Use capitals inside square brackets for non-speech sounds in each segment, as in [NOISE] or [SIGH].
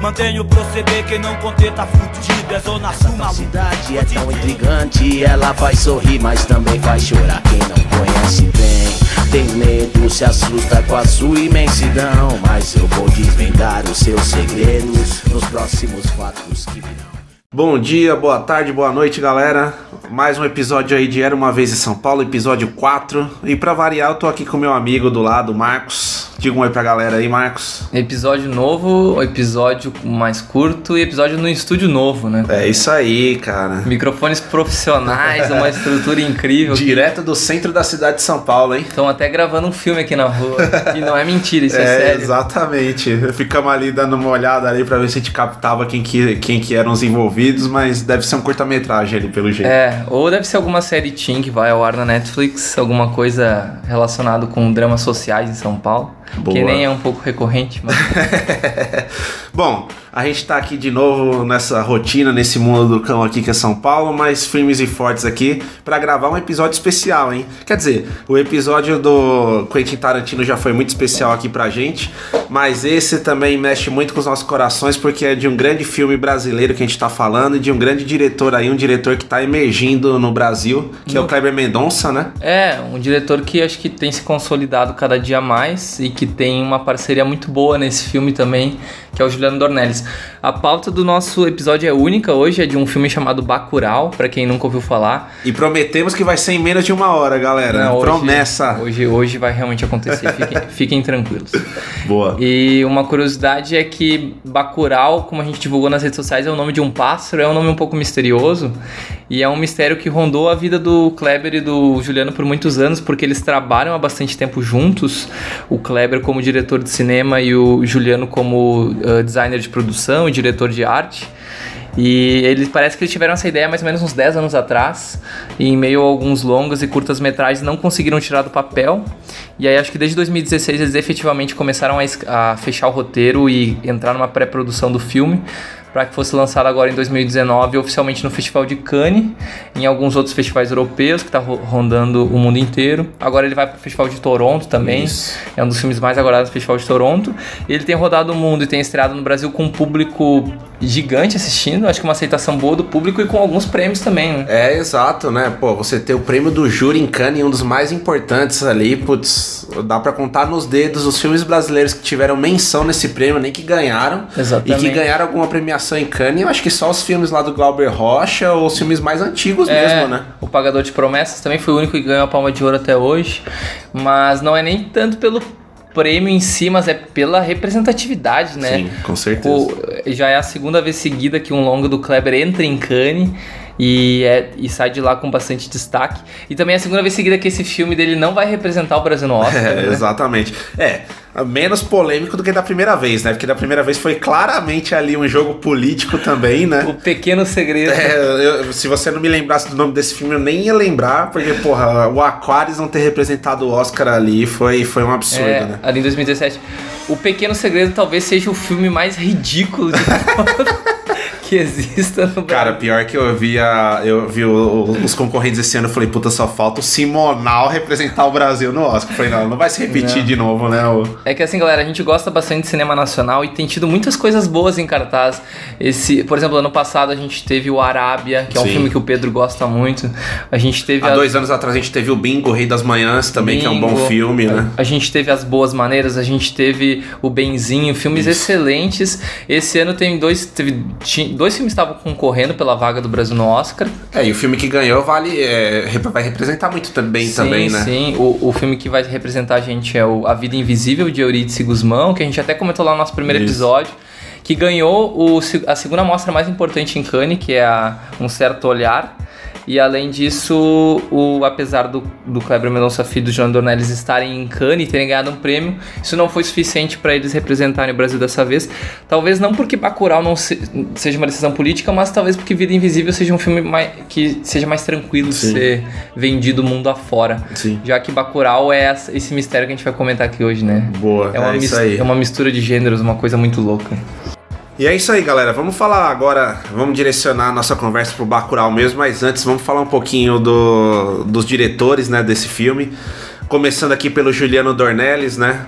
Mantenho o proceder, quem não conter tá fudido. É zona sul, A maluco. cidade é tão intrigante, ela faz sorrir, mas também faz chorar. Quem não conhece bem, tem medo, se assusta com a sua imensidão. Mas eu vou desvendar os seus segredos nos próximos fatos que virão. Bom dia, boa tarde, boa noite, galera. Mais um episódio aí de Era uma Vez em São Paulo, episódio 4. E pra variar, eu tô aqui com meu amigo do lado, Marcos. Diga um oi pra galera aí, Marcos. Episódio novo, episódio mais curto e episódio no estúdio novo, né? É isso aí, cara. Microfones profissionais, uma estrutura incrível. Direto do centro da cidade de São Paulo, hein? Estão até gravando um filme aqui na rua. E não é mentira, isso é, É, sério. exatamente. Ficamos ali dando uma olhada ali pra ver se a gente captava quem que, quem que eram os envolvidos, mas deve ser um curta-metragem ali, pelo jeito. É, ou deve ser alguma série teen que vai ao ar na Netflix, alguma coisa relacionada com dramas sociais em São Paulo. Boa. Que nem é um pouco recorrente, mas. [LAUGHS] Bom, a gente tá aqui de novo nessa rotina, nesse mundo do cão aqui que é São Paulo, mas firmes e fortes aqui pra gravar um episódio especial, hein? Quer dizer, o episódio do Quentin Tarantino já foi muito especial aqui pra gente, mas esse também mexe muito com os nossos corações porque é de um grande filme brasileiro que a gente tá falando e de um grande diretor aí, um diretor que tá emergindo no Brasil, que é o Kleber Mendonça, né? É, um diretor que acho que tem se consolidado cada dia mais e que tem uma parceria muito boa nesse filme também, que é o Juliano Dornelles. A pauta do nosso episódio é única hoje, é de um filme chamado Bacurau, pra quem nunca ouviu falar. E prometemos que vai ser em menos de uma hora, galera. Não, hoje- Promessa. Hoje, hoje vai realmente acontecer, fiquem, [LAUGHS] fiquem tranquilos. Boa. E uma curiosidade é que Bacurau, como a gente divulgou nas redes sociais, é o nome de um pássaro, é um nome um pouco misterioso. E é um mistério que rondou a vida do Kleber e do Juliano por muitos anos, porque eles trabalham há bastante tempo juntos. O Kleber como diretor de cinema e o Juliano como uh, designer de produção e diretor de arte. E eles parece que eles tiveram essa ideia mais ou menos uns 10 anos atrás, e em meio a alguns longas e curtas metragens não conseguiram tirar do papel. E aí acho que desde 2016 eles efetivamente começaram a, a fechar o roteiro e entrar numa pré-produção do filme para que fosse lançado agora em 2019 oficialmente no Festival de Cannes, em alguns outros festivais europeus que tá ro- rondando o mundo inteiro. Agora ele vai para o Festival de Toronto também. Isso. É um dos filmes mais aguardados do Festival de Toronto. Ele tem rodado o mundo e tem estreado no Brasil com um público gigante assistindo. Acho que uma aceitação boa do público e com alguns prêmios também, né? É, exato, né? Pô, você ter o prêmio do júri em Cannes, um dos mais importantes ali, putz, dá pra contar nos dedos os filmes brasileiros que tiveram menção nesse prêmio, nem que ganharam. Exatamente. E que ganharam alguma premiação em Cannes, eu acho que só os filmes lá do Glauber Rocha ou os filmes mais antigos É, mesmo, né? O Pagador de Promessas também foi o único que ganhou a Palma de Ouro até hoje. Mas não é nem tanto pelo prêmio em si, mas é pela representatividade, né? Sim, com certeza. O- já é a segunda vez seguida que um longa do Kleber entra em Cannes e, é, e sai de lá com bastante destaque. E também é a segunda vez seguida que esse filme dele não vai representar o Brasil no Oscar. [LAUGHS] É, né? exatamente. É, menos polêmico do que da primeira vez, né? Porque da primeira vez foi claramente ali um jogo político também, né? O pequeno segredo. É, eu- se você não me lembrasse do nome desse filme, eu nem ia lembrar, porque, porra, o Aquarius não ter representado o Oscar ali foi, foi um absurdo, É, né? ali em 2017. O Pequeno Segredo talvez seja o filme mais ridículo de todos [LAUGHS] que exista no Cara, Brasil. pior que eu vi, a, eu vi os concorrentes esse ano, eu falei, puta, só falta o Simonal representar o Brasil no Oscar. Eu falei, não, não vai se repetir Não. de novo, né? o- É que assim, galera, a gente gosta bastante de cinema nacional e tem tido muitas coisas boas em cartaz. Esse, por exemplo, ano passado a gente teve o Arábia, que é um Sim. filme que o Pedro gosta muito. A gente teve Há a- dois anos atrás a gente teve o Bingo, o Rei das Manhãs, também, que é um bom Bingo. filme, né? A gente teve As Boas Maneiras, a gente teve O Benzinho, filmes excelentes. Esse ano tem dois, teve, dois filmes estavam concorrendo pela vaga do Brasil no Oscar. É, e o filme que ganhou vale, é, vai representar muito também, sim, também, né? Sim, o, o filme que vai representar a gente é o A Vida Invisível, de Eurídice Guzmão, que a gente até comentou lá no nosso primeiro Isso. episódio, que ganhou o, a segunda mostra mais importante em Cannes, que é a Um Certo Olhar. E além disso, o, apesar do, do Kleber Mendonça Filho e do João Dornelles estarem em Cannes e terem ganhado um prêmio, isso não foi suficiente para eles representarem o Brasil dessa vez. Talvez não porque Bacurau não se, seja uma decisão política, mas talvez porque Vida Invisível seja um filme mais, que seja mais tranquilo Sim. ser vendido mundo afora. Sim. Já que Bacurau é esse mistério que a gente vai comentar aqui hoje, né? Boa, É uma, é isso aí. é uma mistura de gêneros, uma coisa muito louca. E é isso aí, galera. Vamos falar agora, vamos direcionar a nossa conversa pro Bacurau mesmo, mas antes vamos falar um pouquinho do, dos diretores, né, desse filme. Começando aqui pelo Juliano Dornelles, né?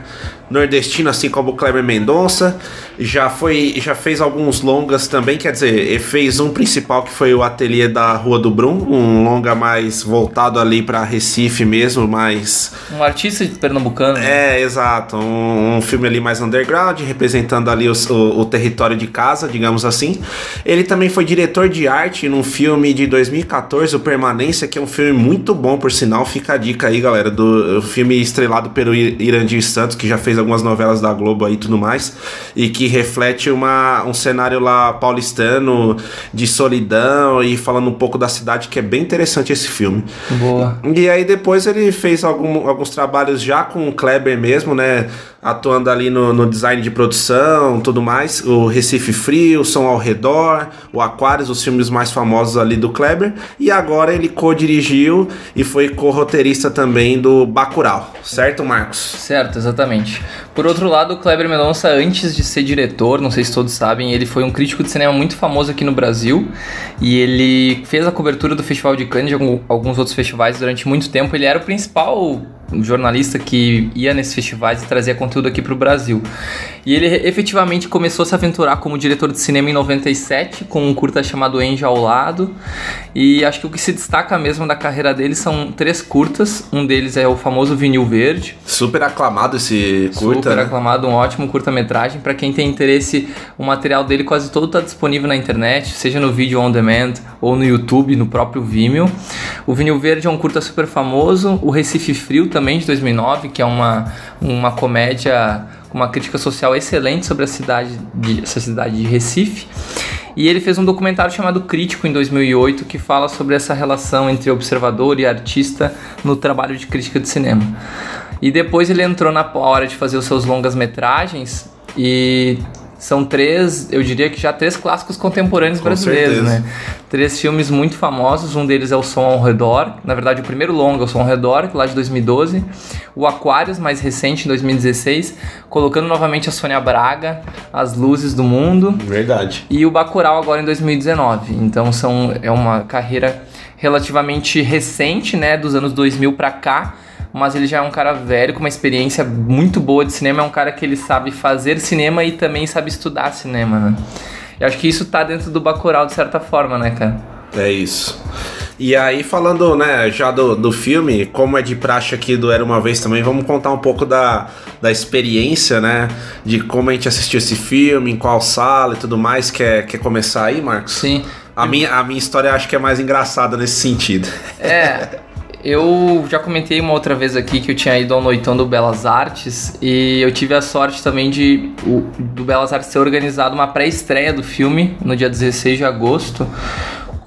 Nordestino, assim como o Kleber Mendonça. Já foi, já fez alguns longas também, quer dizer, ele fez um principal que foi o Ateliê da Rua do Brum, um longa mais voltado ali para Recife mesmo, mais Um artista de pernambucano. né? é, exato. Um, um filme ali mais underground, representando ali os- o, o território de casa, digamos assim. Ele também foi diretor de arte num filme de 2014, O Permanência, que é um filme muito bom, por sinal. Fica a dica aí, galera, do filme estrelado pelo Irandir Santos, que já fez algumas novelas da Globo aí e tudo mais, e que reflete uma, um cenário lá paulistano de solidão e falando um pouco da cidade, que é bem interessante esse filme. Boa. E aí depois ele fez algum- alguns trabalhos já com o Kleber mesmo, né? Atuando ali no, no design de produção, tudo mais. O Recife Frio, o Som ao Redor, o Aquários, os filmes mais famosos ali do Kleber. E agora ele co-dirigiu e foi co-roteirista também do Bacurau. Certo, Marcos? Certo, exatamente. Por outro lado, o Kleber Mendonça, antes de ser diretor, não sei se todos sabem, ele foi um crítico de cinema muito famoso aqui no Brasil. E ele fez a cobertura do Festival de Cannes e alguns outros festivais durante muito tempo. Ele era o principal jornalista que ia nesses festivais e trazia conteúdo aqui para o Brasil. E ele efetivamente começou a se aventurar como diretor de cinema em 97, com um curta chamado Enja ao Lado. E acho que o que se destaca mesmo da carreira dele são três curtas. Um deles é o famoso Vinil Verde, Super aclamado esse curta. Super né? aclamado, um ótimo curta-metragem. Pra quem tem interesse, o material dele quase todo tá disponível na internet, seja no vídeo on demand ou no YouTube, no próprio Vimeo. O Vinil Verde é um curta super famoso. O Recife Frio também, de 2009, que é uma, uma comédia com uma crítica social excelente sobre a cidade de, essa cidade de Recife. E ele fez um documentário chamado Crítico em 2008 que fala sobre essa relação entre observador e artista no trabalho de crítica de cinema. E depois ele entrou na hora de fazer os seus longas metragens e são três, eu diria que já três clássicos contemporâneos Com brasileiros, certeza. né? Três filmes muito famosos, um deles é o Som ao Redor, na verdade o primeiro longa é o Som ao Redor, lá de 2012, o Aquários, mais recente, em 2016, colocando novamente a Sônia Braga, As Luzes do Mundo, Verdade. e o Bacurau agora em 2019. Então são, é uma carreira relativamente recente, né, dos anos 2000 pra cá, mas ele já é um cara velho com uma experiência muito boa de cinema, é um cara que ele sabe fazer cinema e também sabe estudar cinema, né? Eu acho que isso tá dentro do Bacurau de certa forma, né, cara? É isso. E aí, falando, né, já do, do filme, como é de praxe aqui do Era Uma Vez também, vamos contar um pouco da, da experiência, né? De como a gente assistiu esse filme, em qual sala e tudo mais. Quer, quer começar aí, Marcos? Sim. A minha, a minha história acho que é mais engraçada nesse sentido. É, [LAUGHS] eu já comentei uma outra vez aqui que eu tinha ido ao Noitão do Belas Artes e eu tive a sorte também de do Belas Artes ter organizado uma pré-estreia do filme no dia 16 de agosto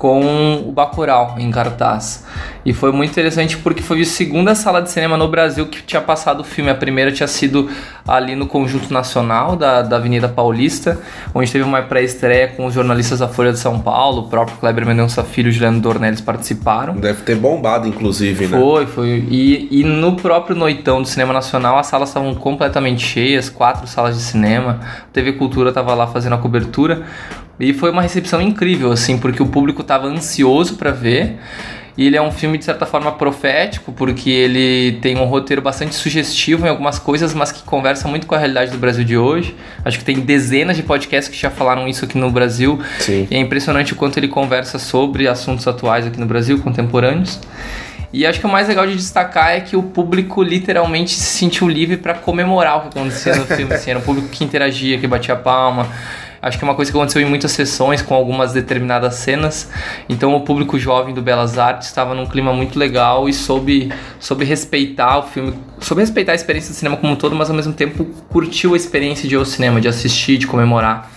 com o Bacurau em cartaz. E foi muito interessante porque foi a segunda sala de cinema no Brasil que tinha passado o filme. A primeira tinha sido ali no Conjunto Nacional da, da Avenida Paulista, onde teve uma pré-estreia com os jornalistas da Folha de São Paulo, o próprio Kleber Mendonça Filho e o Juliano Dornelles participaram. Deve ter bombado, inclusive, né? Foi, foi. E, e no próprio Noitão do Cinema Nacional, as salas estavam completamente cheias, quatro salas de cinema. A TV Cultura estava lá fazendo a cobertura. E foi uma recepção incrível, assim, porque o público estava ansioso para ver. E ele é um filme, de certa forma, profético, porque ele tem um roteiro bastante sugestivo em algumas coisas, mas que conversa muito com a realidade do Brasil de hoje. Acho que tem dezenas de podcasts que já falaram isso aqui no Brasil. Sim. E é impressionante o quanto ele conversa sobre assuntos atuais aqui no Brasil, contemporâneos. E acho que o mais legal de destacar é que o público literalmente se sentiu livre para comemorar o que acontecia no filme. Assim, era um público que interagia, que batia palma. Acho que é uma coisa que aconteceu em muitas sessões com algumas determinadas cenas. Então o público jovem do Belas Artes estava num clima muito legal e soube, soube respeitar o filme, soube respeitar a experiência do cinema como um todo, mas ao mesmo tempo curtiu a experiência de ir ao cinema, de assistir, de comemorar.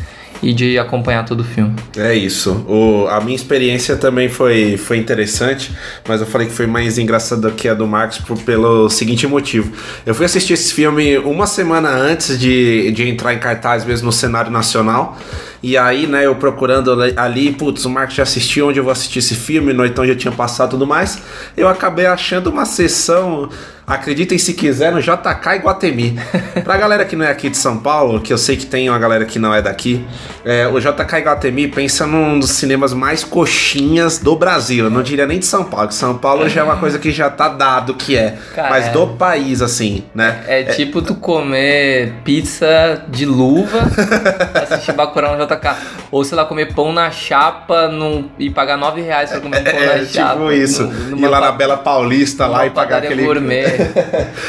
E de acompanhar todo o filme. É isso. O, a minha experiência também foi, foi interessante, mas eu falei que foi mais engraçada que a do Marcos por, pelo seguinte motivo. Eu fui assistir esse filme uma semana antes de, de entrar em cartaz mesmo no cenário nacional. E aí, né, eu procurando ali, putz, o Marcos já assistiu onde eu vou assistir esse filme, no então já tinha passado tudo mais. Eu acabei achando uma sessão Acreditem se quiser no JK Iguatemi. [LAUGHS] pra galera que não é aqui de São Paulo, que eu sei que tem uma galera que não é daqui, é, o JK Iguatemi pensa num dos cinemas mais coxinhas do Brasil. Eu não diria nem de São Paulo, que São Paulo já é uma coisa que já tá dado que é. Cara, mas é. do país, assim, né? É, tipo tu comer pizza de luva, [LAUGHS] assistir Bacurau no JK. Ou, sei lá, comer pão na chapa num, e pagar 9 reais pra comer um pão É, na chapa. tipo isso. num- Ir lá na Bela Paulista lá e pagar aquele. gourmet.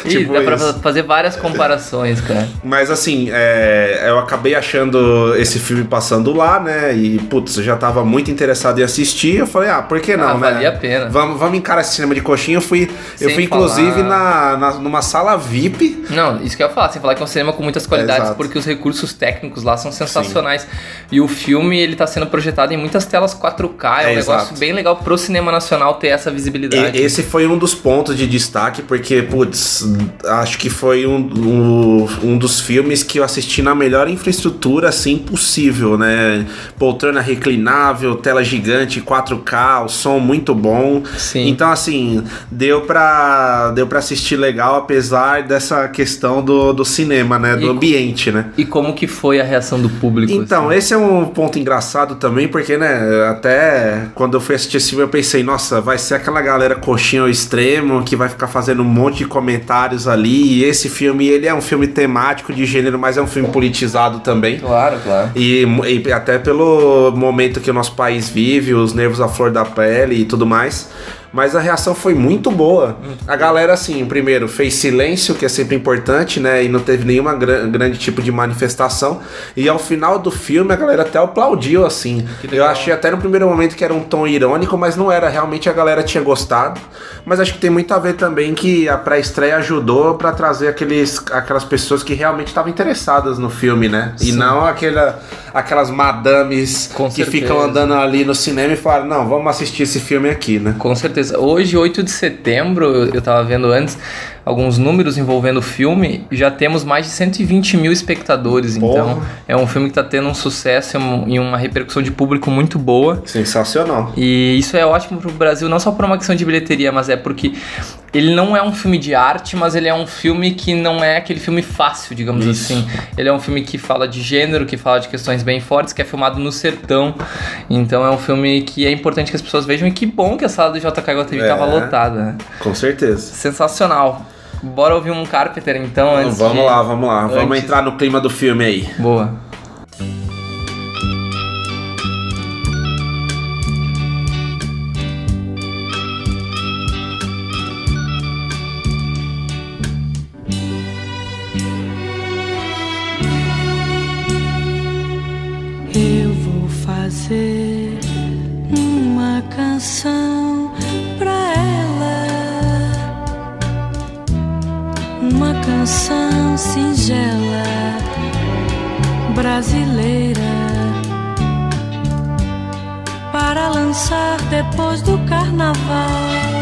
Ih, [LAUGHS] Tipo dá pra isso. fazer várias comparações, cara. Mas assim, é, eu acabei achando esse filme passando lá, né? E, putz, eu já tava muito interessado em assistir. Eu falei, ah, por que não, Ah, né? valia a pena. Vamos, vamos encarar esse cinema de coxinha. Eu fui, eu fui inclusive na, na- numa sala VIP. Não, isso que eu ia falar, sem falar que é um cinema com muitas qualidades, Exato. porque os recursos técnicos lá são sensacionais. E o filme, ele tá sendo projetado em muitas telas 4K, é, É, um negócio exato. bem legal pro cinema nacional ter essa E- visibilidade. esse foi um dos pontos de destaque, porque, putz, acho que foi um, um, um dos filmes que eu assisti na melhor infraestrutura, assim, possível, né? Poltrona reclinável, tela gigante, 4K, o som muito bom. Sim. Então, assim, deu pra, deu pra assistir legal, apesar dessa questão do, do cinema, né? Do E- ambiente, né? E como que foi a reação do público? Então, assim? esse é um ponto engraçado também, porque, né, até quando eu fui assistir esse filme, eu pensei, nossa, vai ser aquela galera coxinha ao extremo que vai ficar fazendo um monte de comentários ali. E esse filme, ele é um filme temático de gênero, mas é um filme politizado também. Claro, claro. E, e até pelo momento que o nosso país vive, os nervos à flor da pele e tudo mais. Mas a reação foi muito boa. A galera, assim, primeiro, fez silêncio, que é sempre importante, né? E não teve nenhuma gra- grande tipo de manifestação. E ao final do filme, a galera até aplaudiu, assim. Eu achei até no primeiro momento que era um tom irônico, mas não era. Realmente a galera tinha gostado. Mas acho que tem muito a ver também que a pré-estreia ajudou pra trazer aqueles, aquelas pessoas que realmente estavam interessadas no filme, né? E Sim. não aquela, aquelas madames Com que certeza. ficam andando ali no cinema e falam, não, vamos assistir esse filme aqui, né? Com certeza. Hoje, 8 de setembro, eu, eu tava vendo antes alguns números envolvendo o filme, já temos mais de 120 mil espectadores. Porra. Então, é um filme que tá tendo um sucesso e um- e uma repercussão de público muito boa. Sensacional. E isso é ótimo pro Brasil, não só por uma questão de bilheteria, mas é porque ele não é um filme de arte, mas ele é um filme que não é aquele filme fácil, digamos Isso. assim. Ele é um filme que fala de gênero, que fala de questões bem fortes, que é filmado no sertão. Então é um filme que é importante que as pessoas vejam e que bom que a sala do JK Guatemi É. tava lotada, né? Com certeza. Sensacional. Bora ouvir um Carpenter então antes vamos de- lá, vamos lá. Vamos antes- entrar no clima do filme aí. Boa. Canção pra ela, uma canção singela brasileira para lançar depois do carnaval.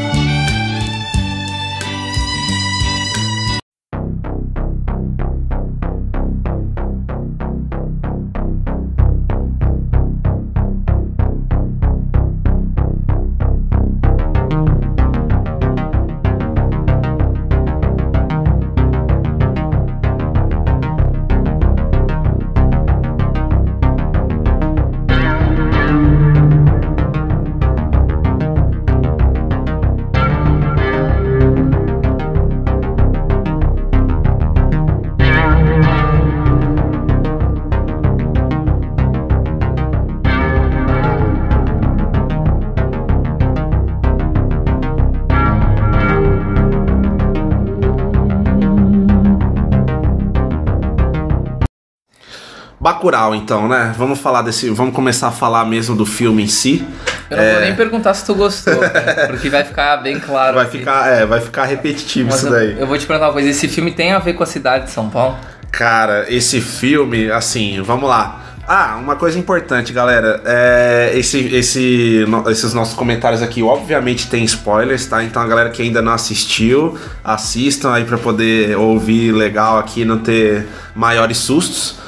Bacurau, então, né? Vamos falar desse. Vamos começar a falar mesmo do filme em si. Eu não vou nem perguntar se tu gostou, cara, porque vai ficar bem claro. Vai ficar, é, vai ficar repetitivo Mas isso eu, daí. eu vou te perguntar uma coisa: esse filme tem a ver com a cidade de São Paulo? Cara, esse filme, assim, vamos lá. Ah, uma coisa importante, galera. É, esse, esse, no- esses nossos comentários aqui, obviamente, tem spoilers, tá? Então a galera que ainda não assistiu, assistam aí pra poder ouvir legal aqui e não ter maiores sustos.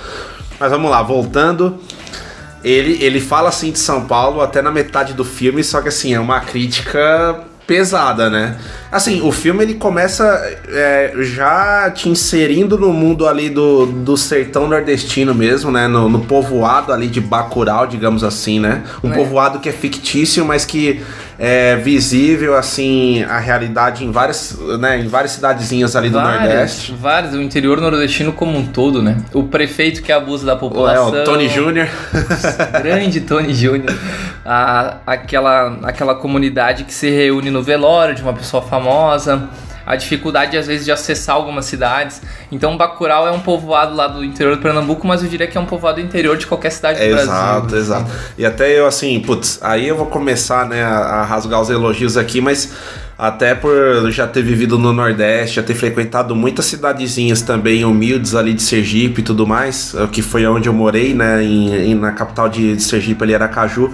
Mas vamos lá, voltando. Ele, ele fala assim de São Paulo até na metade do filme, só que assim, é uma crítica pesada, né? Assim, o filme ele começa é, já te inserindo no mundo ali do, do sertão nordestino mesmo, né? No, no povoado ali de Bacurau, digamos assim, né? Um É. povoado que é fictício, mas que é visível, assim, a realidade em várias, né? Em várias cidadezinhas ali do Nordeste. várias, o interior nordestino como um todo, né? O prefeito que abusa da É, população. o Tony Júnior. [LAUGHS] grande Tony Júnior. Aquela, aquela comunidade que se reúne no velório de uma pessoa famosa. A dificuldade, às vezes, de acessar algumas cidades. Então, Bacurau é um povoado lá do interior do Pernambuco, mas eu diria que é um povoado interior de qualquer cidade do Brasil. Exato, exato. E até eu, assim, putz, aí eu vou começar, né, a, rasgar os elogios aqui, mas até por já ter vivido no Nordeste, já ter frequentado muitas cidadezinhas também humildes ali de Sergipe e tudo mais, que foi onde eu morei, né, em, em- na capital de, de Sergipe, ali, Aracaju.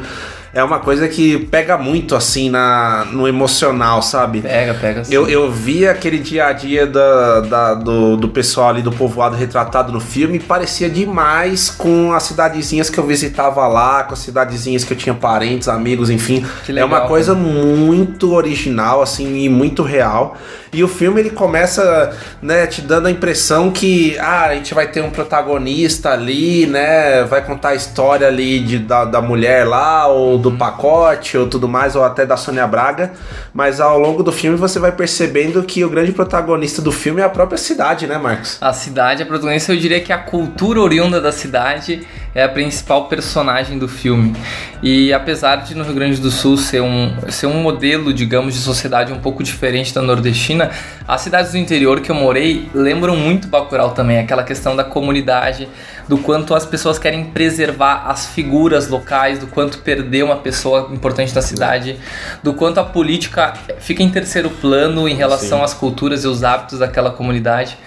É uma coisa que pega muito, assim, na, no emocional, sabe? Pega, pega. sim. Eu, eu vi aquele dia a dia da, da- do, do pessoal ali do povoado retratado no filme e parecia demais com as cidadezinhas que eu visitava lá, com as cidadezinhas que eu tinha parentes, amigos, enfim. Que é legal, uma coisa muito original, assim, e muito real. E o filme ele começa, né, te dando a impressão que ah, a gente vai ter um protagonista ali, né? Vai contar a história ali de, da, da mulher lá, ou do pacote, ou tudo mais, ou até da Sônia Braga. Mas ao longo do filme você vai percebendo que o grande protagonista do filme é a própria cidade, né, Marcos? A cidade, a protagonista, eu diria que a cultura oriunda da cidade é a principal personagem do filme. E apesar de no Rio Grande do Sul ser um, ser um modelo, digamos, de sociedade um pouco diferente da nordestina, as cidades do interior que eu morei lembram muito Bacurau também, aquela questão da comunidade, do quanto as pessoas querem preservar as figuras locais, do quanto perder uma pessoa importante da cidade, do quanto a política fica em terceiro plano em relação Sim. às culturas e os hábitos daquela comunidade.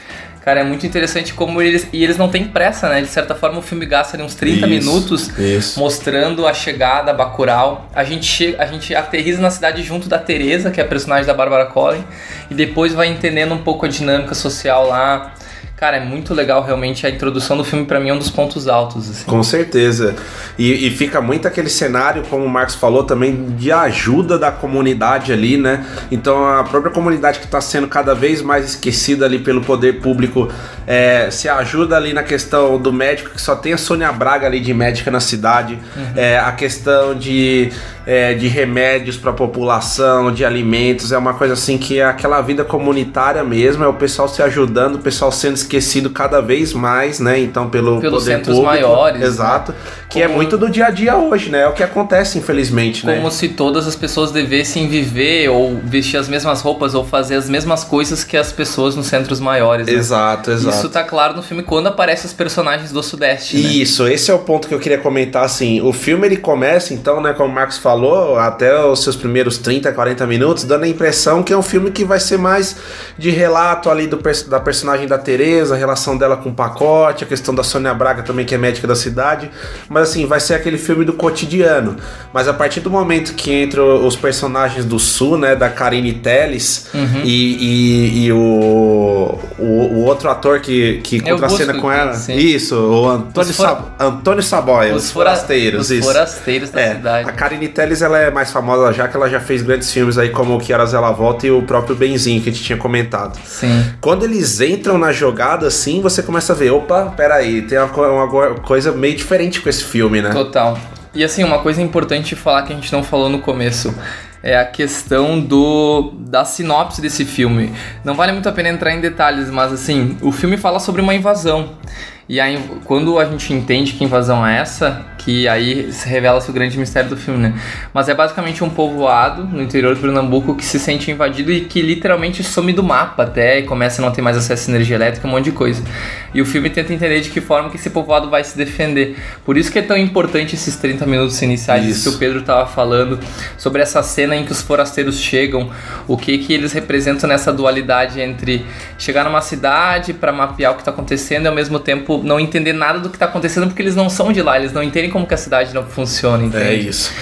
Cara, é muito interessante como eles. E eles não têm pressa, né? De certa forma, o filme gasta ali uns 30 Isso, minutos isso. mostrando a chegada a Bacurau. A gente, chega, a gente aterriza na cidade junto da Teresa, que é a personagem da Bárbara Collin, e depois vai entendendo um pouco a dinâmica social lá. Cara, é muito legal realmente a introdução do filme pra mim é um dos pontos altos. Assim. Com certeza. E, e fica muito aquele cenário, como o Marcos falou, também de ajuda da comunidade ali, né? Então a própria comunidade que está sendo cada vez mais esquecida ali pelo poder público é, se ajuda ali na questão do médico, que só tem a Sônia Braga ali de médica na cidade, é, a questão de, é, de remédios para a população, de alimentos, é uma coisa assim que é aquela vida comunitária mesmo, é o pessoal se ajudando, o pessoal sendo esquecido cada vez mais, né? Então pelo Pelos poder centros público, maiores, né? Exato. Que é Como- muito do dia a dia hoje, né? É o que acontece, infelizmente, né? Como se todas as pessoas devessem viver ou vestir as mesmas roupas ou fazer as mesmas coisas que as pessoas nos centros maiores. né? Exato, exato. Isso tá claro no filme quando aparecem os personagens do Sudeste, né? Isso, esse é o ponto que eu queria comentar, assim, o filme ele começa, então, né, como o Marcos falou, até os seus primeiros 30, 40 minutos, dando a impressão que é um filme que vai ser mais de relato ali do, da personagem da Tereza, a relação dela com o pacote, a questão da Sônia Braga também, que é médica da cidade, mas assim, vai ser aquele filme do cotidiano, mas a partir do momento que entram os personagens do Sul, né, da Karine Telles Uhum. e, e, e o, o, o outro ator que, que É contracena com ela, sim. isso, o Antônio, Os Sab- Antônio Saboia, os, fora- forasteiros, os isso. forasteiros da É, cidade. a Karine Telles ela é mais famosa já que ela já fez grandes filmes aí como Que Horas Ela Volta e o próprio Benzinho que a gente tinha comentado. Sim. Quando eles entram na jogada assim, você começa a ver, opa, peraí, tem uma, uma coisa meio diferente com esse filme, né? Total. E assim, uma coisa importante falar que a gente não falou no começo é a questão do da sinopse desse filme. Não vale muito a pena entrar em detalhes, mas assim, o filme fala sobre uma invasão. E aí, quando a gente entende que invasão é essa, que aí se revela-se o grande mistério do filme, né? Mas é basicamente um povoado no interior do Pernambuco que se sente invadido e que literalmente some do mapa até e começa a não ter mais acesso à energia elétrica, um monte de coisa. E o filme tenta entender de que forma que esse povoado vai se defender. Por isso que é tão importante esses 30 minutos iniciais Isso. que o Pedro estava falando sobre essa cena em que os forasteiros chegam, o que que eles representam nessa dualidade entre chegar numa cidade para mapear o que está acontecendo e ao mesmo tempo não entender nada do que está acontecendo porque eles não são de lá, eles não entendem como que a cidade não funciona, entende? É isso.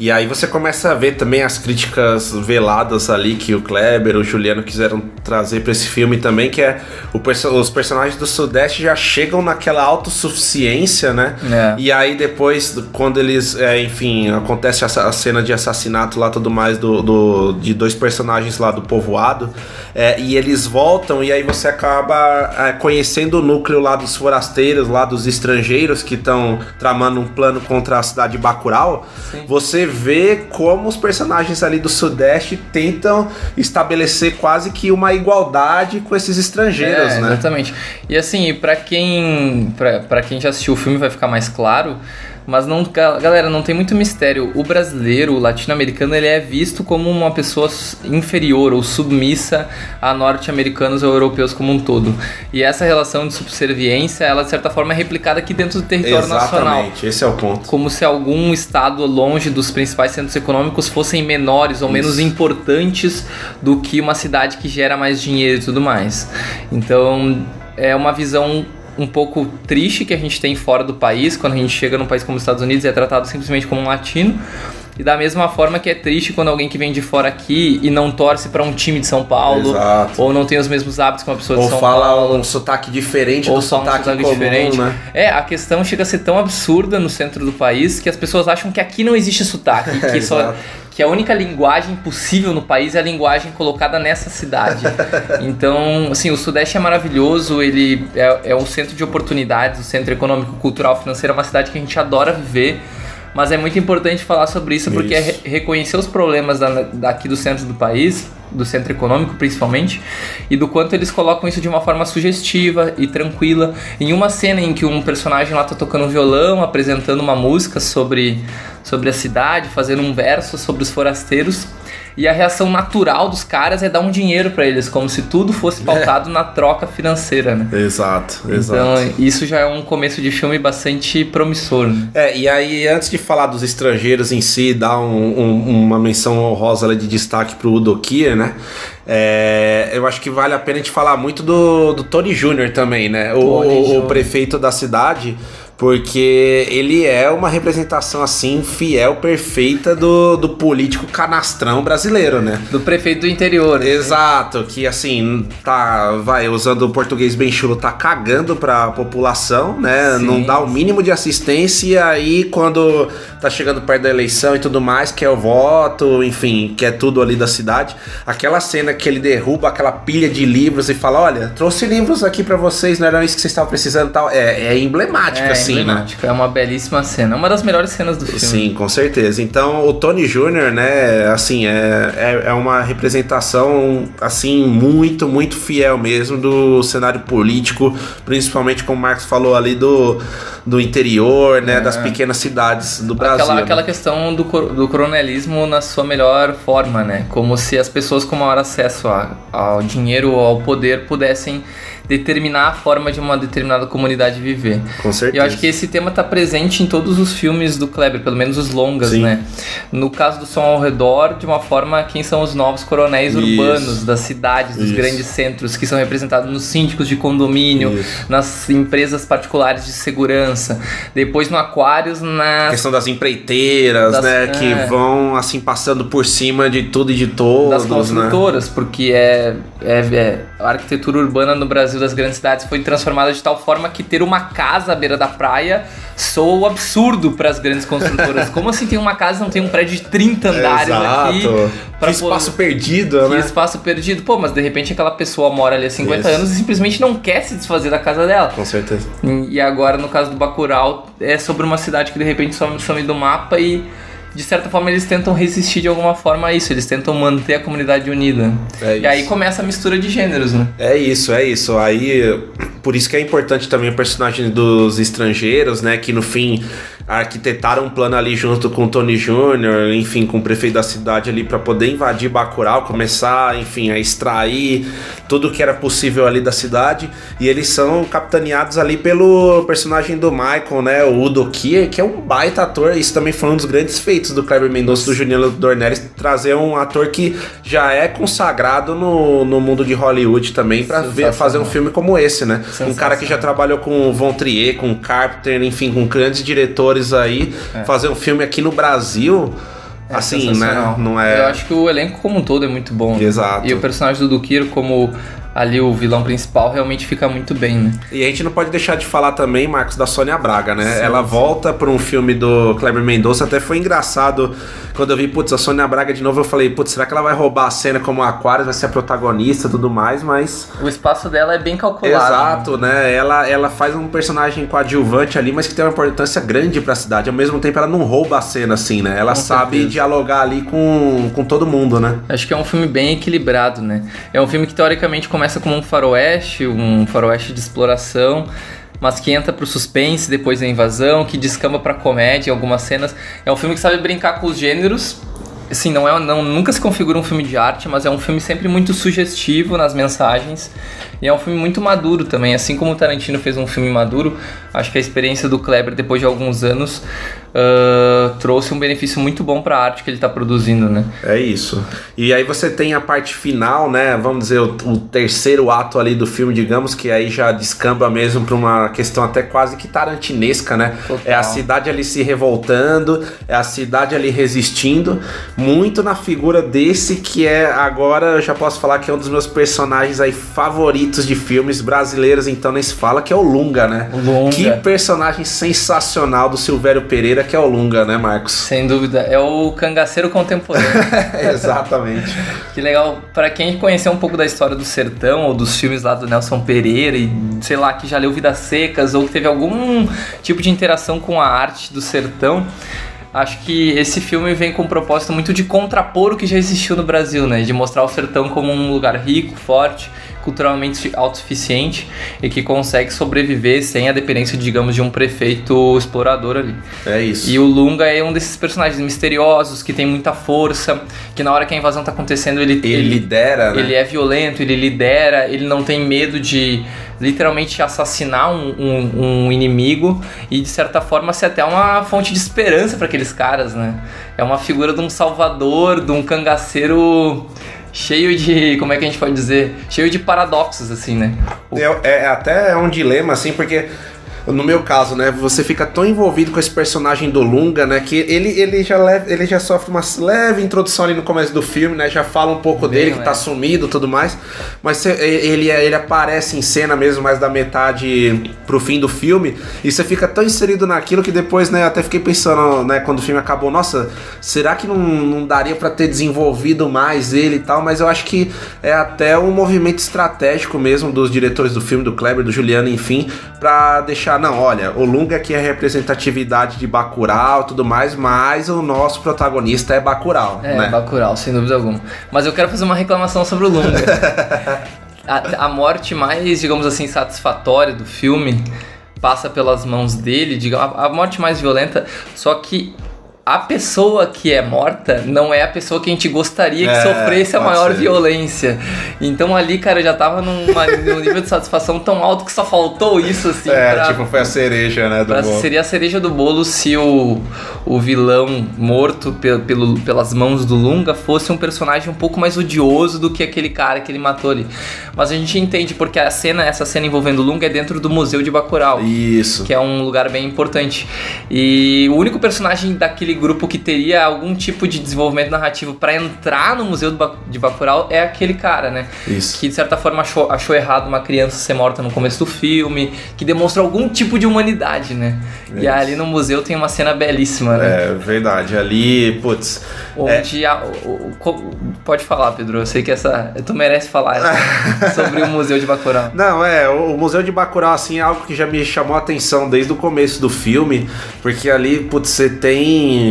E aí você começa a ver também as críticas veladas ali que o Kleber, o Juliano quiseram trazer pra esse filme também, que é perso- os personagens do Sudeste já chegam naquela autossuficiência, né? É. E aí depois, quando eles, é, enfim, acontece essa- a cena de assassinato lá tudo mais do, do- de dois personagens lá do povoado, é, e eles voltam e aí você acaba é, conhecendo o núcleo lá dos forasteiros, lá dos estrangeiros que estão tramando um plano contra a cidade de Bacurau. Você vê como os personagens ali do Sudeste tentam estabelecer quase que uma igualdade com esses estrangeiros, É, né? Exatamente. E assim, pra quem, pra, pra quem já assistiu o filme vai ficar mais claro, mas não, ga- galera, não tem muito mistério. O brasileiro, o latino-americano, ele é visto como uma pessoa inferior ou submissa a norte-americanos ou europeus como um todo. E essa relação de subserviência, ela de certa forma é replicada aqui dentro do território nacional Exatamente, esse é o ponto. como se algum estado longe dos principais centros econômicos fossem menores ou menos importantes do que uma cidade que gera mais dinheiro e tudo mais. Então, é uma visão um pouco triste que a gente tem fora do país, quando a gente chega num país como os Estados Unidos e é tratado simplesmente como um latino. E da mesma forma que é triste quando alguém que vem de fora aqui e não torce para um time de São Paulo, Exato. ou não tem os mesmos hábitos que uma pessoa Ou de São fala Paulo. um sotaque diferente Ou do só um sotaque, sotaque comum, diferente. né? É, a questão chega a ser tão absurda no centro do país que as pessoas acham que aqui não existe sotaque, [LAUGHS] que, só. Que a única linguagem possível no país é a linguagem colocada nessa cidade. [LAUGHS] Então, assim, o Sudeste é maravilhoso, ele é, é um centro de oportunidades, o centro econômico, cultural, financeiro, é uma cidade que a gente adora viver. Mas é muito importante falar sobre isso porque Isso. é re- reconhecer os problemas da- daqui do centro do país, do centro econômico principalmente, e do quanto eles colocam isso de uma forma sugestiva e tranquila. Em uma cena em que um personagem lá tá tocando um violão, apresentando uma música sobre, sobre a cidade, fazendo um verso sobre os forasteiros. E a reação natural dos caras é dar um dinheiro pra eles, como se tudo fosse pautado na troca financeira, né? Exato, exato. Então, isso já é um começo de filme bastante promissor. Né? É, e aí, antes de falar dos estrangeiros em si, dar um- um- uma menção honrosa ali de destaque pro Udo Kier, né? É, eu acho que vale a pena a gente falar muito do, do Tony Jr. também, né? O, Tony o- o prefeito da cidade. Porque ele é uma representação assim fiel, perfeita do, do político canastrão brasileiro, né? Do prefeito do interior. né? Exato, que assim, tá, vai, usando o português bem chulo, tá cagando pra população, né? Sim. Não dá o mínimo de assistência e aí quando tá chegando perto da eleição e tudo mais, quer o voto, enfim, quer tudo ali da cidade. Aquela cena que ele derruba aquela pilha de livros e fala, olha, trouxe livros aqui pra vocês, não era isso que vocês estavam precisando e tal. É, é emblemática, É, assim? Emblemático. É uma belíssima cena. Uma das melhores cenas do filme. Sim, com certeza. Então, o Tony Jr., né, assim, é, é, é uma representação, assim, muito, muito fiel mesmo do cenário político, principalmente, como o Marcos falou ali, do, do interior, né, das pequenas cidades do Brasil. É. Aquela, né? questão do, do coronelismo na sua melhor forma, né? Como se as pessoas com maior acesso a- ao dinheiro ou ao poder pudessem determinar a forma de uma determinada comunidade viver. Com E certeza. eu acho que esse tema tá presente em todos os filmes do Kleber, pelo menos os longas, Sim. né? No caso do Som ao Redor, de uma forma, quem são os novos coronéis Isso. urbanos das cidades, dos Isso. grandes centros, que são representados nos síndicos de condomínio, Isso. nas empresas particulares de segurança. Depois no Aquários, A na questão das empreiteiras, Das- né, que é. vão, assim, passando por cima de tudo e de todos, das né? construtoras, porque é, é, é- a arquitetura urbana no Brasil das grandes cidades foi transformada de tal forma que ter uma casa à beira da praia soa absurdo para as grandes construtoras. [LAUGHS] Como assim tem uma casa e não tem um prédio de 30 andares aqui? Exato. pra Que espaço perdido, Que né? espaço perdido. Pô, mas de repente aquela pessoa mora ali há 50 Isso. anos e simplesmente não quer se desfazer da casa dela. Com certeza. E agora, no caso do Bacurau, é sobre uma cidade que de repente some, some do mapa e, de certa forma, eles tentam resistir de alguma forma a isso. Eles tentam manter a comunidade unida. É e aí começa a mistura de gêneros, né? É isso, é isso. Aí, por isso que é importante também o personagem dos estrangeiros, né? Que no fim arquitetaram um plano ali junto com o Tony Jr., enfim, com o prefeito da cidade ali para poder invadir Bacurau, começar, enfim, a extrair tudo que era possível ali da cidade. E eles são capitaneados ali pelo personagem do Michael, né, o Udo Kier, que é um baita ator. Isso também foi um dos grandes feitos do Kleber Mendonça do Juliano Dornelles, trazer um ator que já é consagrado no, no mundo de Hollywood também para fazer um filme como esse, né? Um cara que já trabalhou com o Von Trier, com Carpenter, enfim, com grandes diretores aí, fazer um filme aqui no Brasil. É assim, né? Não é. Eu acho que o elenco como um todo é muito bom. né? Exato. E o personagem do Dukiro como ali o vilão principal realmente fica muito bem, né? E a gente não pode deixar de falar também, Marcos, da Sônia Braga, né? Ela volta para um filme do Kleber Mendonça. Até foi engraçado quando eu vi, putz, a Sônia Braga de novo. Eu falei, putz, será que ela vai roubar a cena como Aquários, vai ser a protagonista e tudo mais? Mas. O espaço dela é bem calculado. Exato, né? Ela, ela faz um personagem coadjuvante ali, mas que tem uma importância grande pra cidade. Ao mesmo tempo, ela não rouba a cena, assim, né? Ela Com sabe certeza. dialogar ali com, com todo mundo, né? Acho que é um filme bem equilibrado, né? É um filme que teoricamente começa como um faroeste, um faroeste de exploração, mas que entra pro suspense depois da invasão, que descamba pra comédia em algumas cenas. É um filme que sabe brincar com os gêneros. Assim, não é, não, nunca se configura um filme de arte, mas é um filme sempre muito sugestivo nas mensagens. E é um filme muito maduro também. Assim como o Tarantino fez um filme maduro, acho que a experiência do Kleber, depois de alguns anos, ah, trouxe um benefício muito bom pra arte que ele tá produzindo, né? É isso. E aí você tem a parte final, né? Vamos dizer, o, o terceiro ato ali do filme, digamos, que aí já descamba mesmo pra uma questão até quase que tarantinesca, né? Total. É a cidade ali se revoltando, é a cidade ali resistindo, muito na figura desse que é agora, eu já posso falar que é um dos meus personagens aí favoritos de filmes brasileiros, então nem se fala, que é o Lunga, né? Lunga. Que personagem sensacional do Silvério Pereira, que é o Lunga, né, Marcos? Sem dúvida. É o cangaceiro contemporâneo. [LAUGHS] Exatamente. Que legal, Pra quem conheceu um pouco da história do sertão ou dos filmes lá do Nelson Pereira e sei lá, que já leu Vidas Secas ou que teve algum tipo de interação com a arte do sertão, acho que esse filme vem com um propósito muito de contrapor o que já existiu no Brasil, né? De mostrar o sertão como um lugar rico, forte, culturalmente autossuficiente e que consegue sobreviver sem a dependência, digamos, de um prefeito explorador ali. É isso. E o Lunga é um desses personagens misteriosos, que tem muita força, que na hora que a invasão tá acontecendo, ele, Ele lidera, né? ele é violento, ele lidera, ele não tem medo de literalmente assassinar um, um- um inimigo e de certa forma ser até uma fonte de esperança para aqueles caras, né? É uma figura de um salvador, de um cangaceiro cheio de, como é que a gente pode dizer, cheio de paradoxos assim, né? O- É, é até é um dilema, assim, porque no meu caso, né, você fica tão envolvido com esse personagem do Lunga, né, que ele, ele, já, leve, ele já sofre uma leve introdução ali no começo do filme, né, já fala um pouco Bem dele, que tá sumido e tudo mais, mas ele, ele aparece em cena mesmo mais da metade pro fim do filme, e você fica tão inserido naquilo que depois, né, até fiquei pensando, né, quando o filme acabou, nossa, será que não, não daria pra ter desenvolvido mais ele e tal, mas eu acho que é até um movimento estratégico mesmo dos diretores do filme, do Kleber, do Juliano, enfim, pra deixar, não, olha, o Lunga aqui é representatividade de Bacurau e tudo mais, mas o nosso protagonista é Bacurau, É, né? Bacurau, sem dúvida alguma. Mas eu quero fazer uma reclamação sobre o Lunga. [LAUGHS] a, a morte mais, digamos assim, satisfatória do filme passa pelas mãos dele, digamos, a, a morte mais violenta, só que a pessoa que é morta não é a pessoa que a gente gostaria que É, sofresse a maior ser. violência. Então ali, cara, eu já tava numa- [LAUGHS] num nível de satisfação tão alto que só faltou isso, assim, É, pra, tipo, foi a cereja, né, Pra- seria a cereja do bolo se o, o vilão morto pe- pelo, pelas mãos do Lunga fosse um personagem um pouco mais odioso do que aquele cara que ele matou ali. Mas a gente entende porque a cena, essa cena envolvendo o Lunga é dentro do Museu de Bacurau. Isso. Que é um lugar bem importante. E o único personagem daquele grupo que teria algum tipo de desenvolvimento narrativo pra entrar no Museu de Bacurau é aquele cara, né? Isso. que de certa forma achou, achou errado uma criança ser morta no começo do filme, que demonstra algum tipo de humanidade, né? E Isso. ali no museu tem uma cena belíssima, né? É verdade. Ali, putz. Onde a- o- o- pode falar, Pedro. Eu sei que essa. Tu merece falar [LAUGHS] sobre o museu de Bacurau. Não, é, o, o Museu de Bacurau, assim, é algo que já me chamou a atenção desde o começo do filme, porque ali, putz, você tem...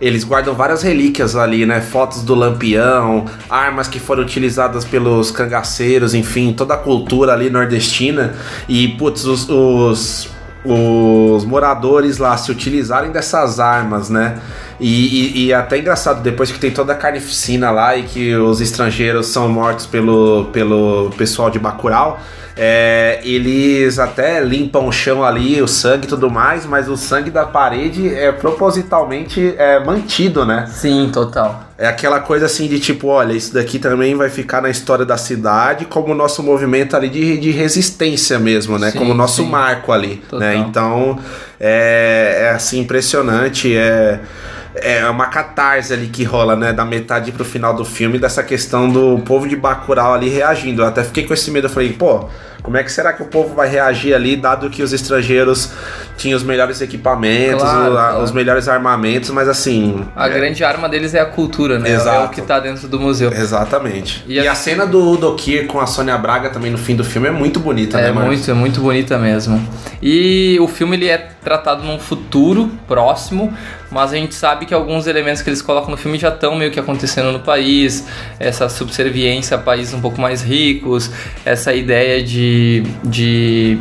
Eles guardam várias relíquias ali, né? Fotos do Lampião, armas que foram utilizadas pelos cangaceiros, enfim, toda a cultura ali nordestina. E, putz, os... os os moradores lá se utilizarem dessas armas, né? E, e, e até engraçado, depois que tem toda a carnificina lá e que os estrangeiros são mortos pelo, pelo pessoal de Bacurau, é, eles até limpam o chão ali, o sangue e tudo mais, mas o sangue da parede é propositalmente é, mantido, né? Sim, total. É aquela coisa assim de tipo, olha, isso daqui também vai ficar na história da cidade como o nosso movimento ali de, de resistência mesmo, né? Sim, como o nosso sim. marco ali, Total. né? Então, é, é assim, impressionante, é... É uma catarse ali que rola, né? Da metade pro final do filme, dessa questão do povo de Bacurau ali reagindo. Eu até fiquei com esse medo. Eu falei, pô, como é que será que o povo vai reagir ali, dado que os estrangeiros tinham os melhores equipamentos, Claro, o- a- claro. os melhores armamentos, mas assim. A é- grande arma deles é a cultura, né? É Exato. o que tá dentro do museu. Exatamente. E E, a- a cena do Dokir com a Sônia Braga também no fim do filme é muito bonita, É né, Marcos? muito, é muito bonita mesmo. E o filme ele é tratado num futuro próximo, mas a gente sabe que alguns elementos que eles colocam no filme já estão meio que acontecendo no país, essa subserviência a países um pouco mais ricos, essa ideia de, de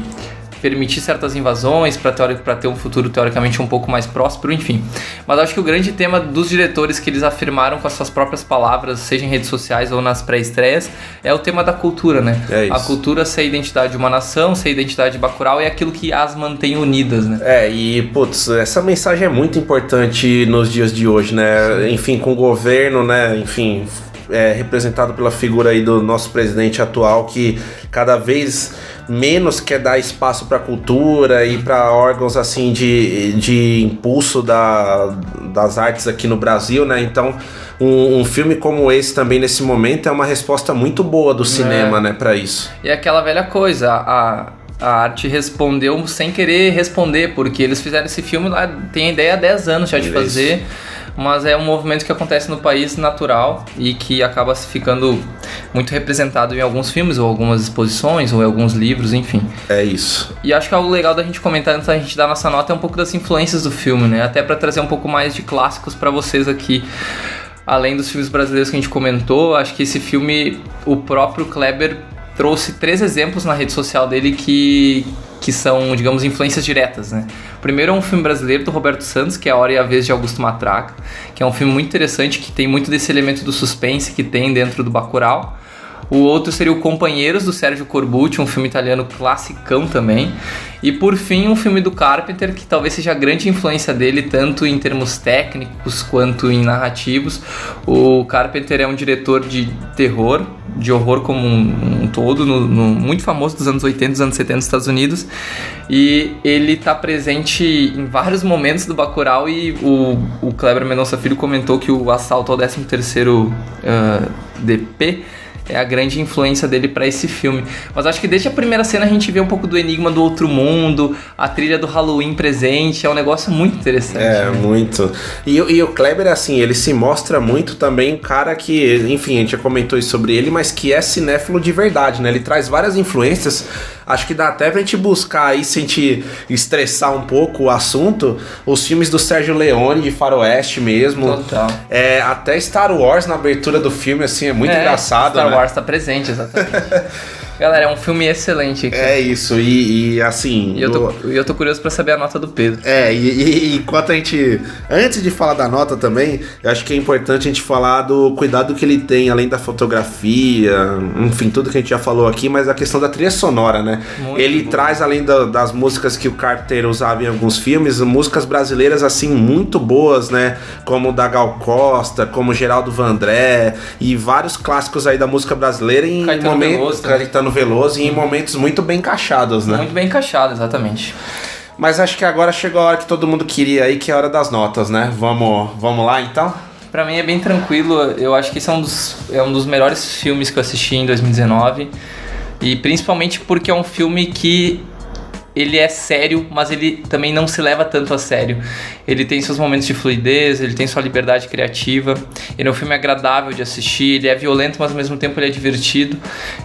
permitir certas invasões para ter um futuro teoricamente um pouco mais próspero, enfim. Mas acho que o grande tema dos diretores que eles afirmaram com as suas próprias palavras, seja em redes sociais ou nas pré-estreias, é o tema da cultura, né? É isso. A cultura ser a identidade de uma nação, ser a identidade de Bacurau é aquilo que as mantém unidas, né? É, e putz, essa mensagem é muito importante nos dias de hoje, né? Enfim, com o governo, né? Enfim, é, representado pela figura aí do nosso presidente atual que cada vez menos quer dar espaço para cultura e para órgãos assim de, de impulso da, das artes aqui no Brasil, né? Então, um, um filme como esse também nesse momento é uma resposta muito boa do cinema, né, para isso. E é aquela velha coisa, a, a arte respondeu sem querer responder, porque eles fizeram esse filme lá, tem a ideia há 10 anos já de fazer, mas é um movimento que acontece no país natural e que acaba se ficando muito representado em alguns filmes, ou algumas exposições, ou em alguns livros, enfim. É isso. E acho que algo legal da gente comentar antes da gente dar nossa nota é um pouco das influências do filme, né? Até pra trazer um pouco mais de clássicos pra vocês aqui. Além dos filmes brasileiros que a gente comentou, acho que esse filme, o próprio Kleber trouxe três exemplos na rede social dele que, que são, digamos, influências diretas, né? O primeiro é um filme brasileiro do Roberto Santos, que é A Hora e a Vez de Augusto Matraca, que é um filme muito interessante, que tem muito desse elemento do suspense que tem dentro do Bacurau. O outro seria o Companheiros, do Sérgio Corbucci, um filme italiano classicão também. E por fim, um filme do Carpenter, que talvez seja a grande influência dele, tanto em termos técnicos quanto em narrativos. O Carpenter é um diretor de terror, de horror como um, um todo, no, no- muito famoso dos anos 80 dos anos 70 nos Estados Unidos. E ele está presente em vários momentos do Bacurau e o, o Kleber Mendonça Filho comentou que o assalto ao 13º ah, DP é a grande influência dele pra esse filme. Mas acho que desde a primeira cena a gente vê um pouco do enigma do outro mundo, a trilha do Halloween presente, é um negócio muito interessante. É, né? muito. E, o- e o Kleber, assim, ele se mostra muito também um cara que, enfim, a gente já comentou isso sobre ele, mas que é cinéfilo de verdade, né? Ele traz várias influências. Acho que dá até pra gente buscar aí, se a gente estressar um pouco o assunto, os filmes do Sérgio Leone, de Faroeste mesmo. Total. É, até Star Wars na abertura do filme, assim, é muito É, engraçado, Star né? Wars tá presente, exatamente. [LAUGHS] Galera, é um filme excelente. aqui. É isso, e, e, assim. E eu tô, o- e eu tô curioso pra saber a nota do Pedro. É, e, e- enquanto a gente. Antes de falar da nota também, eu acho que é importante a gente falar do cuidado que ele tem, além da fotografia, enfim, tudo que a gente já falou aqui, mas a questão da trilha sonora, né? Muito ele boa. traz, além da- das músicas que o Carter usava em alguns filmes, músicas brasileiras, assim, muito boas, né? Como da Gal Costa, como Geraldo Vandré, e vários clássicos aí da música brasileira em momentos. Caetano Veloso, e em momentos muito bem encaixados, né? Muito bem encaixado, exatamente. Mas acho que agora chegou a hora que todo mundo queria aí, que é a hora das notas, né? Vamos, vamos lá então? Pra mim é bem tranquilo, eu acho que esse é um dos, é um dos melhores filmes que eu assisti em 2019. E principalmente porque é um filme que ele é sério, mas ele também não se leva tanto a sério. Ele tem seus momentos de fluidez, ele tem sua liberdade criativa. Ele é um filme agradável de assistir, ele é violento, mas ao mesmo tempo ele é divertido.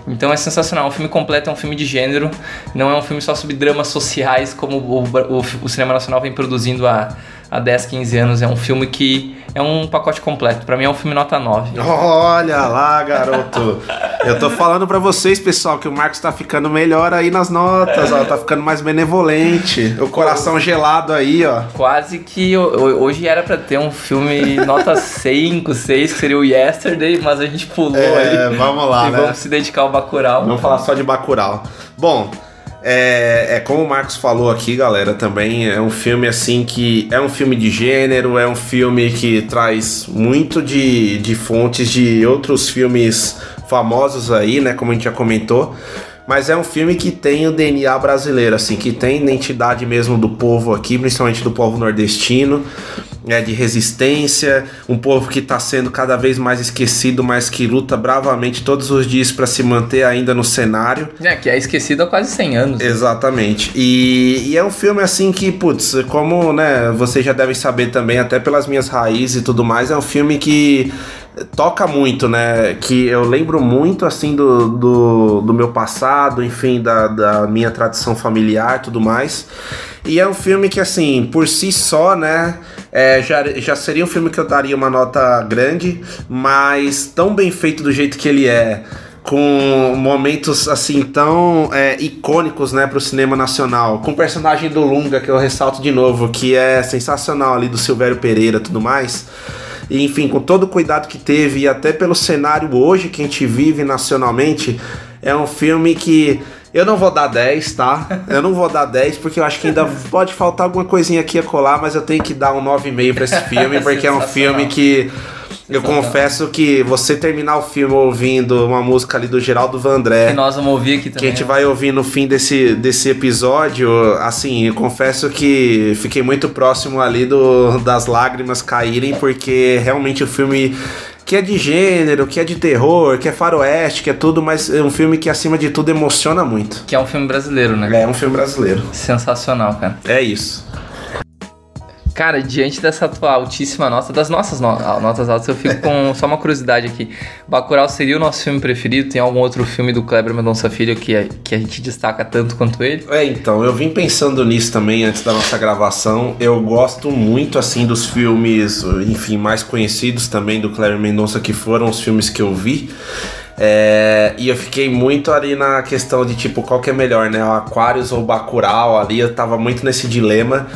Então é sensacional. Um filme completo, é um filme de gênero. Não é um filme só sobre dramas sociais, como o, o- o cinema nacional vem produzindo há, há 10, 15 anos. É um filme que é um pacote completo. Pra mim é um filme nota 9. Olha lá, garoto. Eu tô falando pra vocês, pessoal, que o Marcos tá ficando melhor aí nas notas, ó. Tá ficando mais benevolente. O coração gelado aí, ó. Quase que ho- ho- hoje era pra ter um filme nota 5, 6, que seria o Yesterday, mas a gente pulou É, ali. vamos lá, e né? vamos se dedicar ao Bacurau. Vamos falar só de Bacurau. Bom, é, é como o Marcos falou aqui, galera, também é um filme assim que é um filme de gênero, é um filme que traz muito de, de fontes de outros filmes famosos aí, né, como a gente já comentou. Mas é um filme que tem o DNA brasileiro, assim, que tem identidade mesmo do povo aqui, principalmente do povo nordestino, é, de resistência, um povo que está sendo cada vez mais esquecido, mas que luta bravamente todos os dias para se manter ainda no cenário. É, que é esquecido há quase 100 anos. Exatamente. E, e é um filme assim que, putz, como né, vocês já devem saber também, até pelas minhas raízes e tudo mais, é um filme que toca muito, né? Que eu lembro muito assim do, do, do meu passado, enfim, da, da minha tradição familiar e tudo mais. E é um filme que, assim, por si só, né? É, já, já seria um filme que eu daria uma nota grande, mas tão bem feito do jeito que ele é com momentos assim tão é, icônicos né para o cinema nacional com o personagem do Lunga que eu ressalto de novo que é sensacional ali do Silvério Pereira tudo mais. E, enfim com todo o cuidado que teve e até pelo cenário hoje que a gente vive nacionalmente é um filme que eu não vou dar 10, tá? Eu não vou dar 10 porque eu acho que ainda [LAUGHS] pode faltar alguma coisinha aqui a colar, mas eu tenho que dar um 9,5 para esse filme porque é um filme que eu confesso que você terminar o filme ouvindo uma música ali do Geraldo Vandré, Que nós vamos ouvir aqui que também. a gente vai ouvir no fim desse, desse episódio, assim, eu confesso que fiquei muito próximo ali do, das lágrimas caírem, porque realmente o filme que é de gênero, que é de terror, que é faroeste, que é tudo, mas é um filme que acima de tudo emociona muito. Que é um filme brasileiro, né? É um filme brasileiro. Sensacional, cara. É isso. Cara, diante dessa tua altíssima nota, das nossas no- ah, notas altas, eu fico com só uma curiosidade aqui. Bacurau seria o nosso filme preferido? Tem algum outro filme do Kleber Mendonça Filho que, a- que a gente destaca tanto quanto ele? É, então, eu vim pensando nisso também antes da nossa gravação. Eu gosto muito, assim, dos filmes, enfim, mais conhecidos também do Cleber Mendonça, que foram os filmes que eu vi. É, e eu fiquei muito ali na questão de, tipo, qual que é melhor, né? O Aquarius ou Bacurau ali, eu tava muito nesse dilema.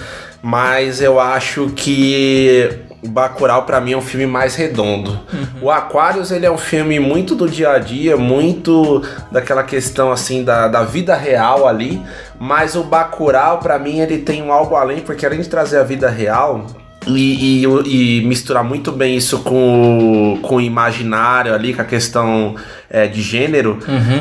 Mas eu acho que Bacurau pra mim é um filme mais redondo. O Aquarius ele é um filme muito do dia a dia, muito daquela questão assim da, da vida real ali, mas o Bacurau pra mim ele tem um algo além, porque além de trazer a vida real, e, e- e misturar muito bem isso com, o- com o imaginário ali, com a questão é, de gênero,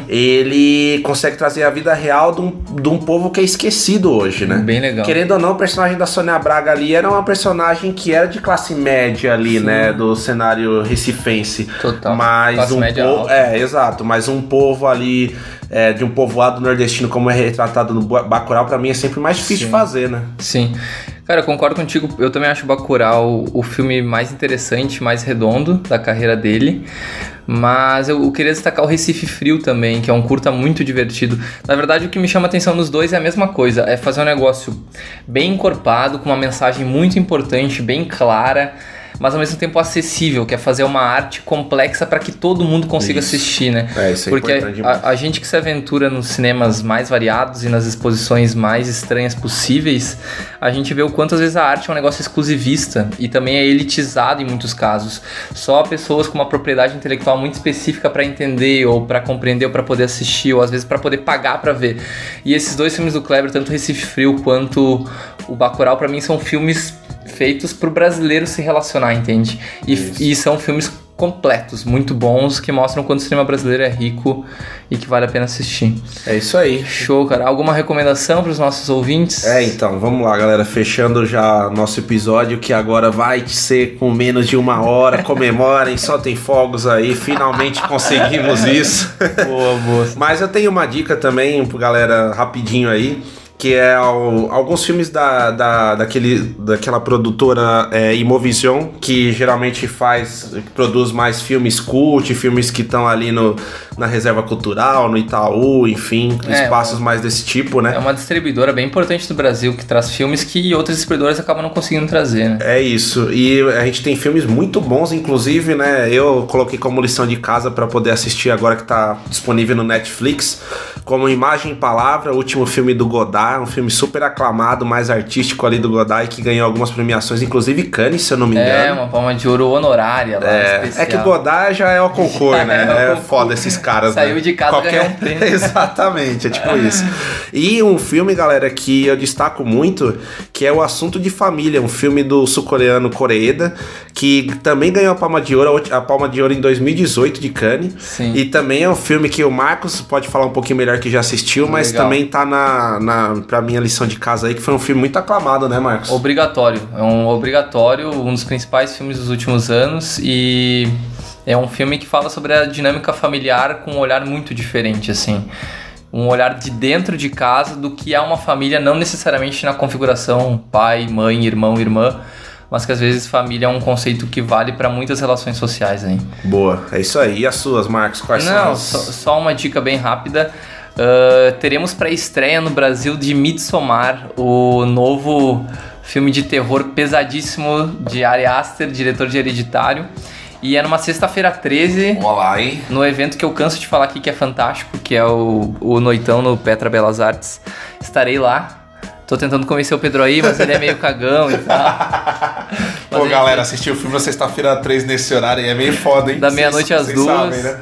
ele consegue trazer a vida real de um, de um povo que é esquecido hoje, né? Bem legal. Querendo ou não, o personagem da Sônia Braga ali era uma personagem que era de classe média ali, né? Do cenário recifense. Total. Mas Classe um média povo. alta. É, exato. Mas um povo ali, é, de um povoado nordestino, como é retratado no Ba- Bacurau, pra mim é sempre mais difícil de fazer, né? Sim. Cara, eu concordo contigo. Eu também acho Bacurau o filme mais interessante, mais redondo da carreira dele. Mas eu queria destacar o Recife Frio também, que é um curta muito divertido. Na verdade, o que me chama atenção nos dois é a mesma coisa. É fazer um negócio bem encorpado, com uma mensagem muito importante, bem clara. Mas ao mesmo tempo acessível, que é fazer uma arte complexa para que todo mundo consiga Isso. assistir, né? É, isso é Porque a, a gente que se aventura nos cinemas mais variados e nas exposições mais estranhas possíveis, a gente vê o quanto às vezes a arte é um negócio exclusivista e também é elitizado em muitos casos. Só pessoas com uma propriedade intelectual muito específica para entender ou para compreender ou para poder assistir ou às vezes para poder pagar para ver. E esses dois filmes do Kleber, tanto Recife Frio quanto o Bacurau, para mim são filmes feitos pro brasileiro se relacionar, entende? E, e são filmes completos, muito bons, que mostram quanto o cinema brasileiro é rico e que vale a pena assistir. É isso aí. Show, cara. Alguma recomendação para os nossos ouvintes? É, então, vamos lá, galera. Fechando já nosso episódio, que agora vai ser com menos de uma hora. Comemorem, [LAUGHS] soltem fogos aí. Finalmente conseguimos isso. Boa, boa. [LAUGHS] Mas eu tenho uma dica também pro galera rapidinho aí. Que é o- alguns filmes da, da, daquele, daquela produtora é, Imovision, que geralmente faz, produz mais filmes cult, filmes que estão ali no, na reserva cultural, no Itaú, enfim, É, espaços mais desse tipo, né? É uma distribuidora bem importante do Brasil que traz filmes que outras distribuidoras acabam não conseguindo trazer, né? É isso. E a gente tem filmes muito bons, inclusive, né? Eu coloquei como lição de casa para poder assistir agora que tá disponível no Netflix, como Imagem e Palavra, o último filme do Godard, um filme super aclamado, mais artístico ali do Godard que ganhou algumas premiações, inclusive Cannes, se eu não me engano. É, uma palma de ouro honorária lá, É, especial. é que o Godard já é o concurso, [LAUGHS] né? É, é o É, concurso. foda esses caras, Saiu né? de casa, ganhou um [LAUGHS] prêmio. Exatamente, é tipo isso. E um filme, galera, que eu destaco muito, que é o Assunto de Família, um filme do sul-coreano Koreeda, que também ganhou a Palma de Ouro, a Palma de Ouro em 2018 de Cannes. Sim. E também é um filme que o Marcos pode falar um pouquinho melhor que já assistiu, mas Legal. também tá na, na pra minha lição de casa aí, que foi um filme muito aclamado, né, Marcos? Obrigatório. É um obrigatório, um dos principais filmes dos últimos anos e é um filme que fala sobre a dinâmica familiar com um olhar muito diferente, assim. Um olhar de dentro de casa do que é uma família, não necessariamente na configuração pai, mãe, irmão, irmã, mas que às vezes família é um conceito que vale para muitas relações sociais aí. Boa, é isso aí. E as suas, Marcos? Quais são Não, as... só, só uma dica bem rápida. Ah, teremos pré-estreia no Brasil de Midsommar, o novo filme de terror pesadíssimo de Ari Aster, diretor de Hereditário. E é numa sexta-feira 13, Olá, hein? no evento que eu canso de falar aqui que é fantástico, que é o, o Noitão no Petra Belas Artes. Estarei lá. Tô tentando convencer o Pedro aí, mas ele é meio [LAUGHS] cagão e tal. Pô, galera, assistir o filme na sexta-feira 3 nesse horário aí é meio foda, hein? Da meia-noite às duas. sabem, né?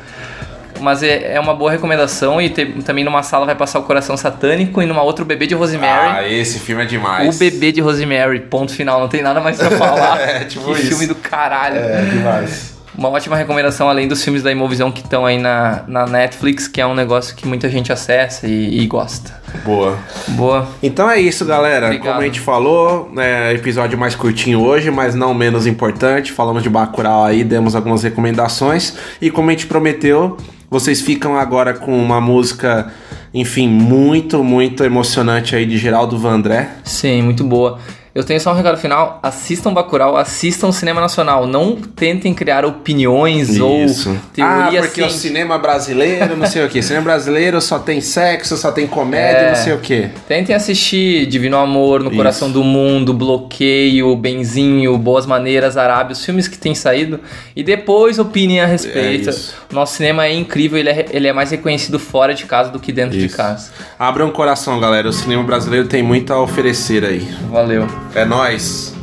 Mas é, é uma boa recomendação e te- também numa sala vai passar o Coração Satânico e numa outra o Bebê de Rosemary. Ah, esse filme é demais. o Bebê de Rosemary, ponto final, não tem nada mais pra falar. [LAUGHS] É, tipo que isso. filme do caralho. É demais. Uma ótima recomendação, além dos filmes da Imovisão que estão aí na, na Netflix, que é um negócio que muita gente acessa e, e gosta. Boa. Boa. Então é isso, galera. Obrigado. Como a gente falou, é, episódio mais curtinho hoje, mas não menos importante. Falamos de Bacurau aí, demos algumas recomendações. E como a gente prometeu, vocês ficam agora com uma música, enfim, muito, muito emocionante aí de Geraldo Vandré. Sim, muito boa. Eu tenho só um recado final. Assistam Bacurau, assistam cinema nacional. Não tentem criar opiniões ou ah, teorias porque o científicas. cinema brasileiro, não sei o que. Cinema brasileiro só tem sexo, só tem comédia, É. não sei o que. Tentem assistir Divino Amor, No Isso. Coração do Mundo, Bloqueio, Benzinho, Boas Maneiras, Arábia, os filmes que têm saído, e depois opinem a respeito. É isso. Nosso cinema é incrível, ele é, ele é mais reconhecido fora de casa do que dentro de Isso. casa. Abram o coração, galera. O cinema brasileiro tem muito a oferecer aí. Valeu. É nóis.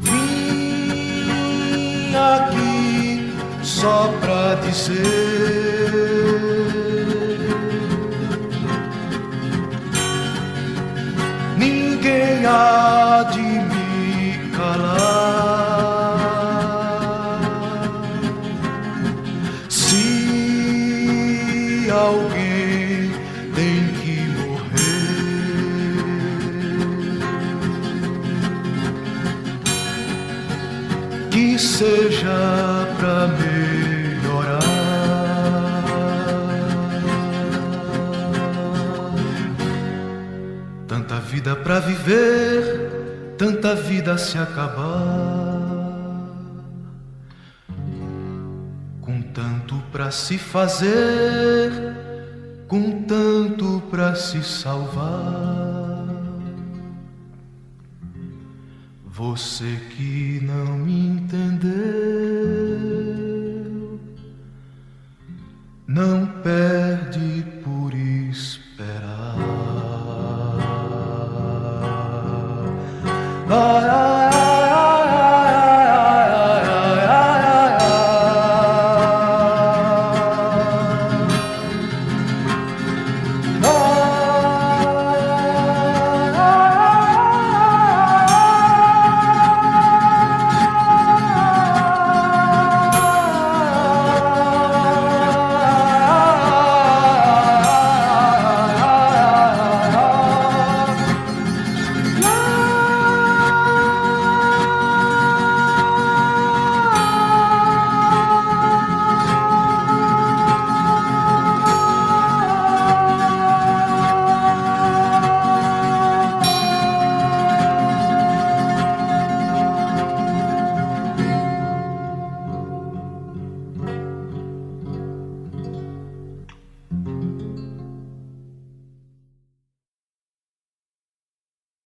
Vim aqui só pra dizer Ninguém há de me calar seja pra melhorar. Tanta vida pra viver, tanta vida se acabar. Com tanto pra se fazer, com tanto pra se salvar. Você que não me entendeu,